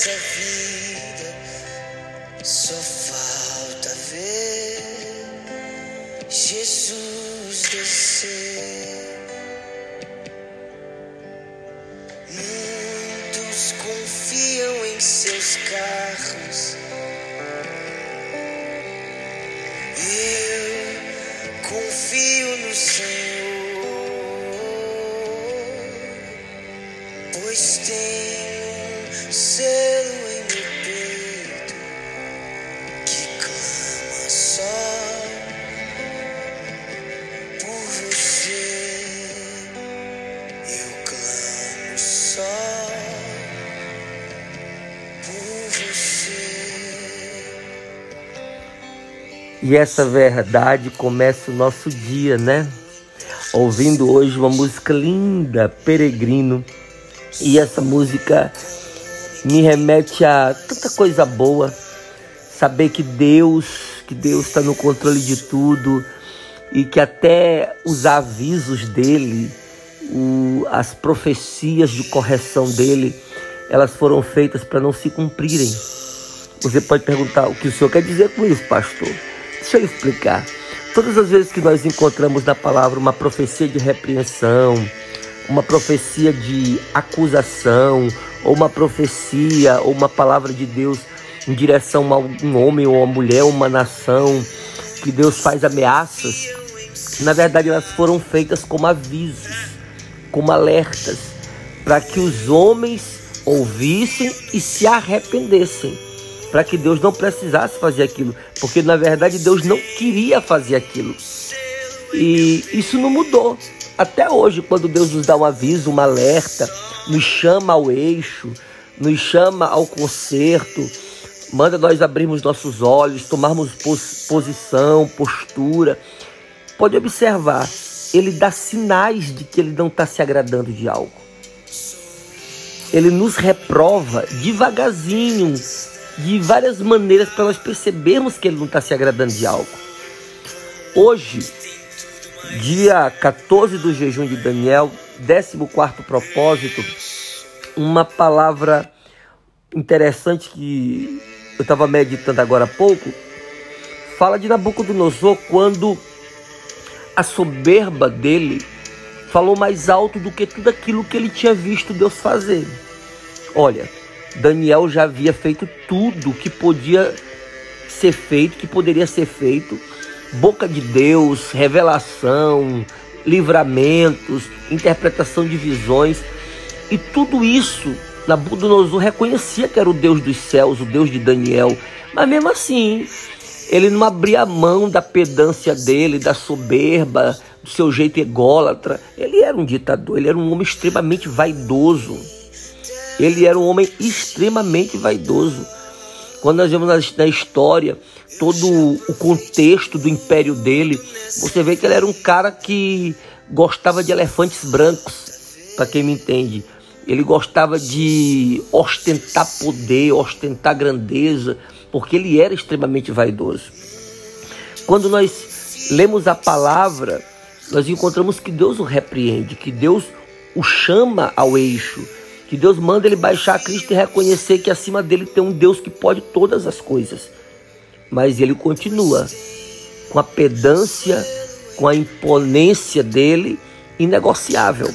nessa vida. Só falta ver Jesus descer. Muitos confiam em seus carros. Eu confio no Senhor, pois tem E essa verdade começa o nosso dia, né? Ouvindo hoje uma música linda, Peregrino. E essa música me remete a tanta coisa boa. Saber que Deus, que Deus está no controle de tudo e que até os avisos dele, o- as profecias de correção dele, elas foram feitas para não se cumprirem. Você pode perguntar o que o senhor quer dizer com isso, pastor? Deixa eu explicar. Todas as vezes que nós encontramos na palavra uma profecia de repreensão, uma profecia de acusação, ou uma profecia, ou uma palavra de Deus em direção a um homem ou uma mulher, uma nação, que Deus faz ameaças, na verdade elas foram feitas como avisos, como alertas, para que os homens ouvissem e se arrependessem, para que Deus não precisasse fazer aquilo, porque na verdade Deus não queria fazer aquilo. E isso não mudou. Até hoje, quando Deus nos dá um aviso, uma alerta, nos chama ao eixo, nos chama ao conserto, manda nós abrirmos nossos olhos, tomarmos pos- posição, postura. Pode observar, ele dá sinais de que ele não está se agradando de algo. Ele nos reprova devagarzinho, de várias maneiras, para nós percebermos que ele não está se agradando de algo. Hoje, dia 14 do jejum de Daniel, 14 propósito, uma palavra interessante que eu estava meditando agora há pouco, fala de Nabucodonosor quando a soberba dele falou mais alto do que tudo aquilo que ele tinha visto Deus fazer. Olha, Daniel já havia feito tudo que podia ser feito, que poderia ser feito. Boca de Deus, revelação, livramentos, interpretação de visões. E tudo isso, Nabucodonosor reconhecia que era o Deus dos céus, o Deus de Daniel. Mas mesmo assim, ele não abria mão da pedância dele, da soberba, do seu jeito ególatra. Ele era um ditador, ele era um homem extremamente vaidoso. Ele era um homem extremamente vaidoso. Quando nós vemos na, história todo o contexto do império dele, você vê que ele era um cara que gostava de elefantes brancos, para quem me entende. Ele gostava de ostentar poder, ostentar grandeza, porque ele era extremamente vaidoso. Quando nós lemos a palavra, nós encontramos que Deus o repreende, que Deus o chama ao eixo, que Deus manda ele baixar a Cristo e reconhecer que acima dele tem um Deus que pode todas as coisas. Mas ele continua com a pedância, com a imponência dele inegociável.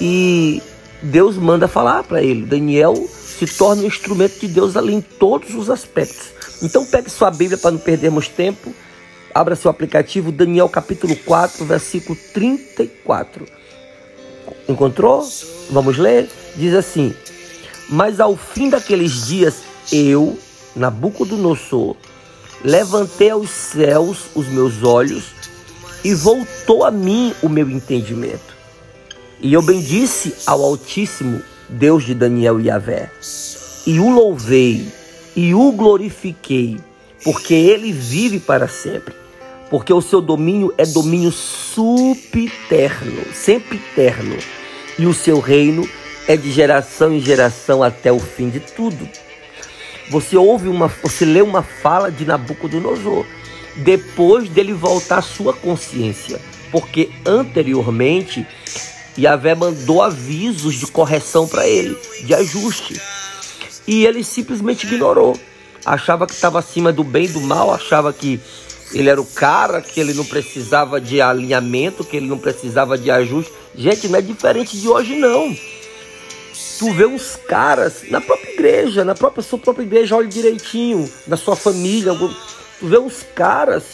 E Deus manda falar para ele, Daniel se torna um instrumento de Deus ali em todos os aspectos. Então pegue sua Bíblia para não perdermos tempo. Abra seu aplicativo, Daniel capítulo 4, versículo 34. Encontrou? Vamos ler? Diz assim: Mas ao fim daqueles dias, eu, Nabucodonosor, levantei aos céus os meus olhos e voltou a mim o meu entendimento. E eu bendisse ao Altíssimo, Deus de Daniel e Yahvé, e o louvei e o glorifiquei, porque ele vive para sempre. Porque o seu domínio é domínio supiterno, sempre eterno, e o seu reino é de geração em geração até o fim de tudo. Você ouve uma, você lê uma fala de Nabucodonosor depois dele voltar à sua consciência, porque anteriormente Yahvé mandou avisos de correção para ele, de ajuste. E ele simplesmente ignorou. Achava que estava acima do bem e do mal, achava que ele era o cara, que ele não precisava de alinhamento, que ele não precisava de ajuste. Gente, não é diferente de hoje, não. Tu vê uns caras na própria igreja, na própria sua própria igreja, olha direitinho, na sua família. Tu vê uns caras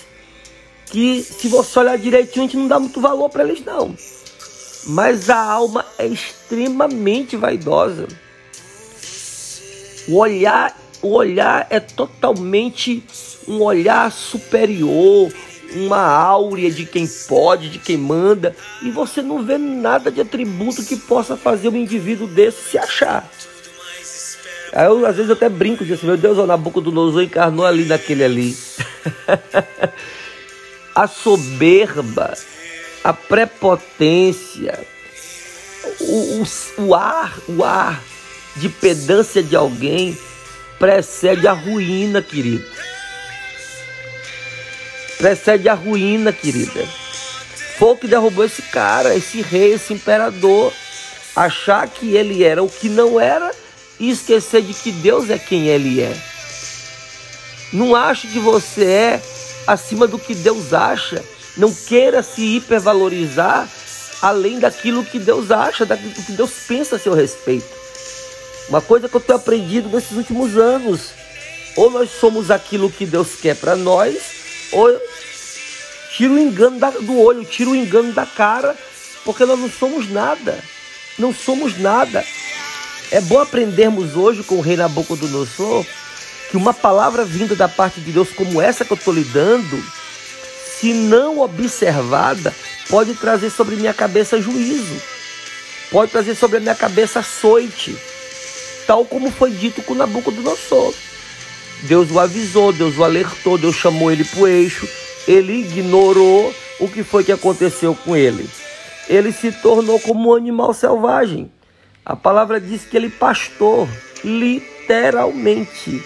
que, se você olhar direitinho, a gente não dá muito valor para eles, não. Mas a alma é extremamente vaidosa. O olhar, o olhar é totalmente um olhar superior, uma áurea de quem pode, de quem manda, e você não vê nada de atributo que possa fazer um indivíduo desse se achar. Aí eu, às vezes até brinco, disso, assim, meu Deus, o Nabucodonosor encarnou ali naquele ali. a soberba, a prepotência, o, o, o ar, o ar de pedância de alguém precede a ruína, querido. Precede a ruína, querida. Foi o que derrubou esse cara, esse rei, esse imperador. Achar que ele era o que não era e esquecer de que Deus é quem ele é. Não ache que você é acima do que Deus acha. Não queira se hipervalorizar além daquilo que Deus acha, daquilo que Deus pensa a seu respeito. Uma coisa que eu tenho aprendido nesses últimos anos: ou nós somos aquilo que Deus quer para nós, tira o engano do olho, tira o engano da cara, porque nós não somos nada. Não somos nada. É bom aprendermos hoje com o rei Nabucodonosor que uma palavra vinda da parte de Deus como essa que eu estou lhe dando, se não observada, pode trazer sobre minha cabeça juízo, pode trazer sobre a minha cabeça açoite, tal como foi dito com Nabucodonosor. Deus o avisou, Deus o alertou, Deus chamou ele para o eixo, ele ignorou o que foi que aconteceu com ele. Ele se tornou como um animal selvagem. A palavra diz que ele pastou, literalmente.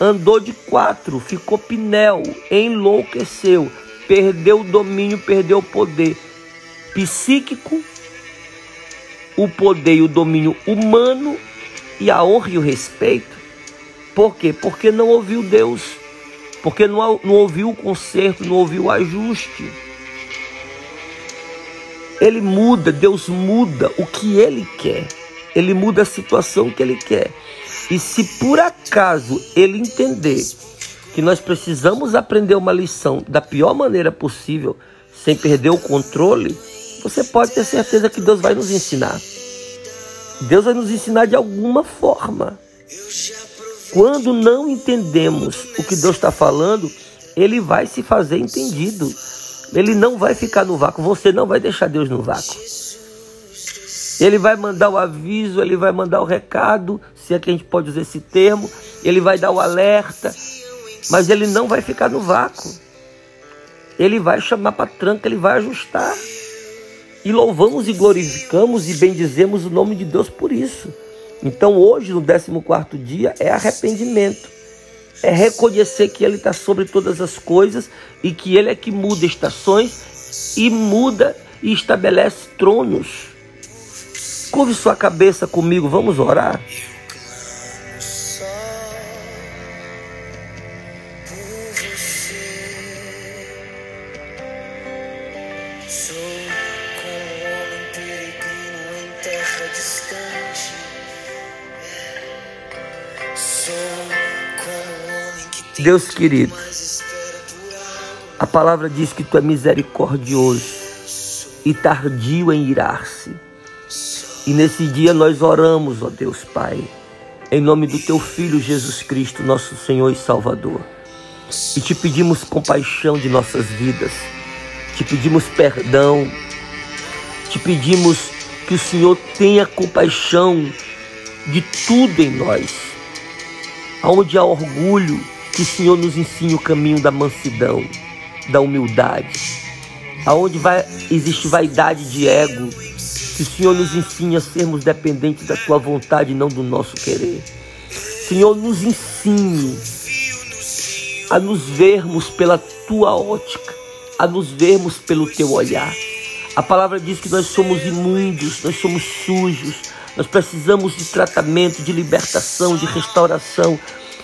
Andou de quatro, ficou pinel, enlouqueceu, perdeu o domínio, perdeu o poder psíquico, o poder e o domínio humano e a honra e o respeito. Por quê? Porque não ouviu Deus, porque não, não ouviu o conserto, não ouviu o ajuste. Ele muda, Deus muda o que ele quer. Ele muda a situação que ele quer. E se por acaso ele entender que nós precisamos aprender uma lição da pior maneira possível, sem perder o controle, você pode ter certeza que Deus vai nos ensinar. Deus vai nos ensinar de alguma forma. Quando não entendemos o que Deus está falando, ele vai se fazer entendido. Ele não vai ficar no vácuo. Você não vai deixar Deus no vácuo. Ele vai mandar o aviso, ele vai mandar o recado, se é que a gente pode usar esse termo, ele vai dar o alerta, mas ele não vai ficar no vácuo. Ele vai chamar para tranca, ele vai ajustar. E louvamos e glorificamos e bendizemos o nome de Deus por isso. Então hoje, no 14 dia, é arrependimento. É reconhecer que Ele está sobre todas as coisas e que Ele é que muda estações e muda e estabelece tronos. Curve sua cabeça comigo, vamos orar. Deus querido, a palavra diz que tu é misericordioso e tardio em irar-se e nesse dia nós oramos, ó Deus Pai, em nome do Teu Filho Jesus Cristo, nosso Senhor e Salvador. E te pedimos compaixão de nossas vidas, te pedimos perdão, te pedimos que o Senhor tenha compaixão de tudo em nós. Aonde há orgulho, que o Senhor nos ensine o caminho da mansidão, da humildade. Aonde vai, existe vaidade de ego, Que o Senhor nos ensine a sermos dependentes da tua vontade e não do nosso querer. Senhor, nos ensine a nos vermos pela tua ótica, a nos vermos pelo teu olhar. A palavra diz que nós somos imundos, nós somos sujos, nós precisamos de tratamento, de libertação, de restauração.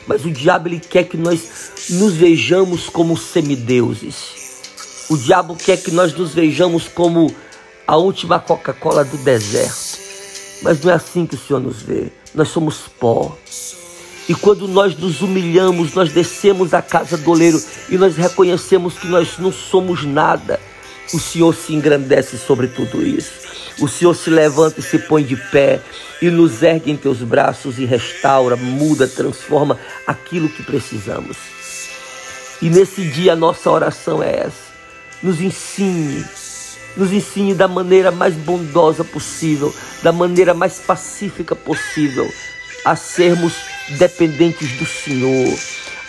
Mas o diabo ele quer que nós nos vejamos como semideuses. O diabo quer que nós nos vejamos como a última Coca-Cola do deserto. Mas não é assim que o Senhor nos vê. Nós somos pó. E quando nós nos humilhamos, nós descemos à casa do oleiro e nós reconhecemos que nós não somos nada, o Senhor se engrandece sobre tudo isso. O Senhor se levanta e se põe de pé e nos ergue em teus braços e restaura, muda, transforma aquilo que precisamos. E nesse dia a nossa oração é essa. Nos ensine, nos ensine da maneira mais bondosa possível, da maneira mais pacífica possível, a sermos dependentes do Senhor,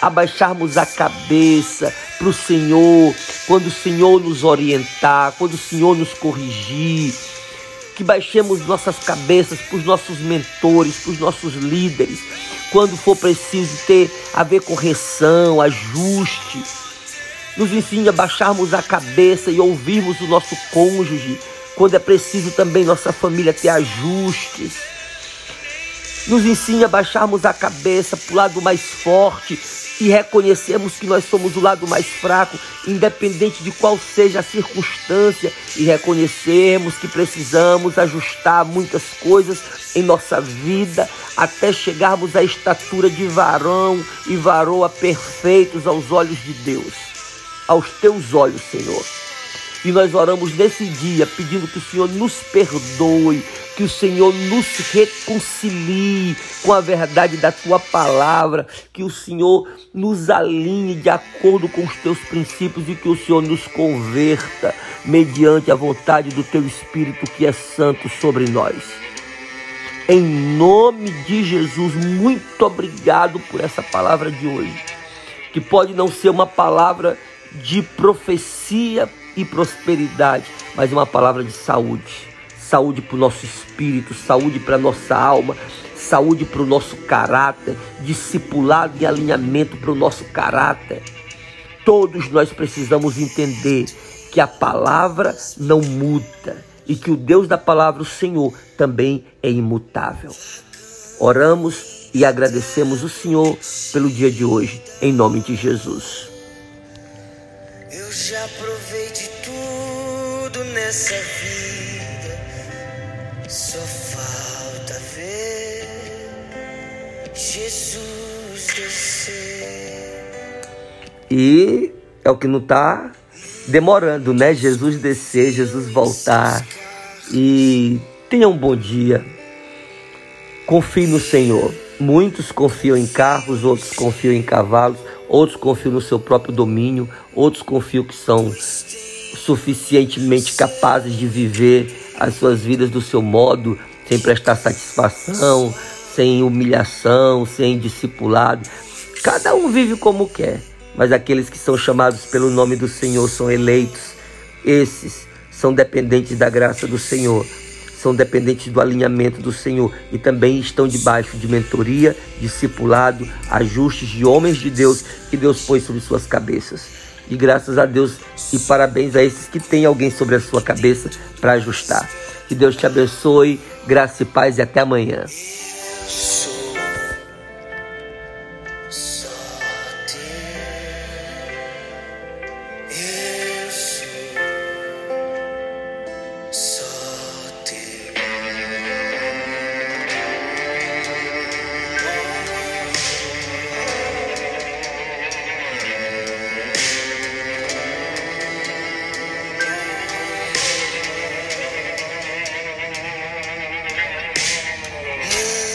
abaixarmos a cabeça para o Senhor, quando o Senhor nos orientar, quando o Senhor nos corrigir, que baixemos nossas cabeças para os nossos mentores, para os nossos líderes, quando for preciso ter haver correção, ajuste. Nos ensine a baixarmos a cabeça e ouvirmos o nosso cônjuge, quando é preciso também nossa família ter ajustes nos ensine a baixarmos a cabeça para o lado mais forte e reconhecermos que nós somos o lado mais fraco, independente de qual seja a circunstância, e reconhecermos que precisamos ajustar muitas coisas em nossa vida até chegarmos à estatura de varão e varoa perfeitos aos olhos de Deus, aos teus olhos, Senhor. E nós oramos nesse dia pedindo que o Senhor nos perdoe, que o Senhor nos reconcilie com a verdade da tua palavra, que o Senhor nos alinhe de acordo com os teus princípios e que o Senhor nos converta mediante a vontade do teu Espírito que é santo sobre nós. Em nome de Jesus, muito obrigado por essa palavra de hoje, que pode não ser uma palavra de profecia e prosperidade, mas uma palavra de saúde saúde para o nosso espírito, saúde para a nossa alma, saúde para o nosso caráter, discipulado e alinhamento para o nosso caráter. Todos nós precisamos entender que a palavra não muda e que o Deus da palavra, o Senhor, também é imutável. Oramos e agradecemos o Senhor pelo dia de hoje, em nome de Jesus. Eu já provei de nessa vida. Só falta ver Jesus descer. E é o que não está demorando, né? Jesus descer, Jesus voltar. E tenha um bom dia. Confie no Senhor. Muitos confiam em carros, outros confiam em cavalos, outros confiam no seu próprio domínio, outros confiam que são suficientemente capazes de viver as suas vidas do seu modo, sem prestar satisfação, sem humilhação, sem discipulado. Cada um vive como quer, mas aqueles que são chamados pelo nome do Senhor são eleitos. Esses são dependentes da graça do Senhor, são dependentes do alinhamento do Senhor e também estão debaixo de mentoria, discipulado, ajustes de homens de Deus que Deus pôs sobre suas cabeças. E graças a Deus e parabéns a esses que têm alguém sobre a sua cabeça para ajustar. Que Deus te abençoe, graça e paz e até amanhã.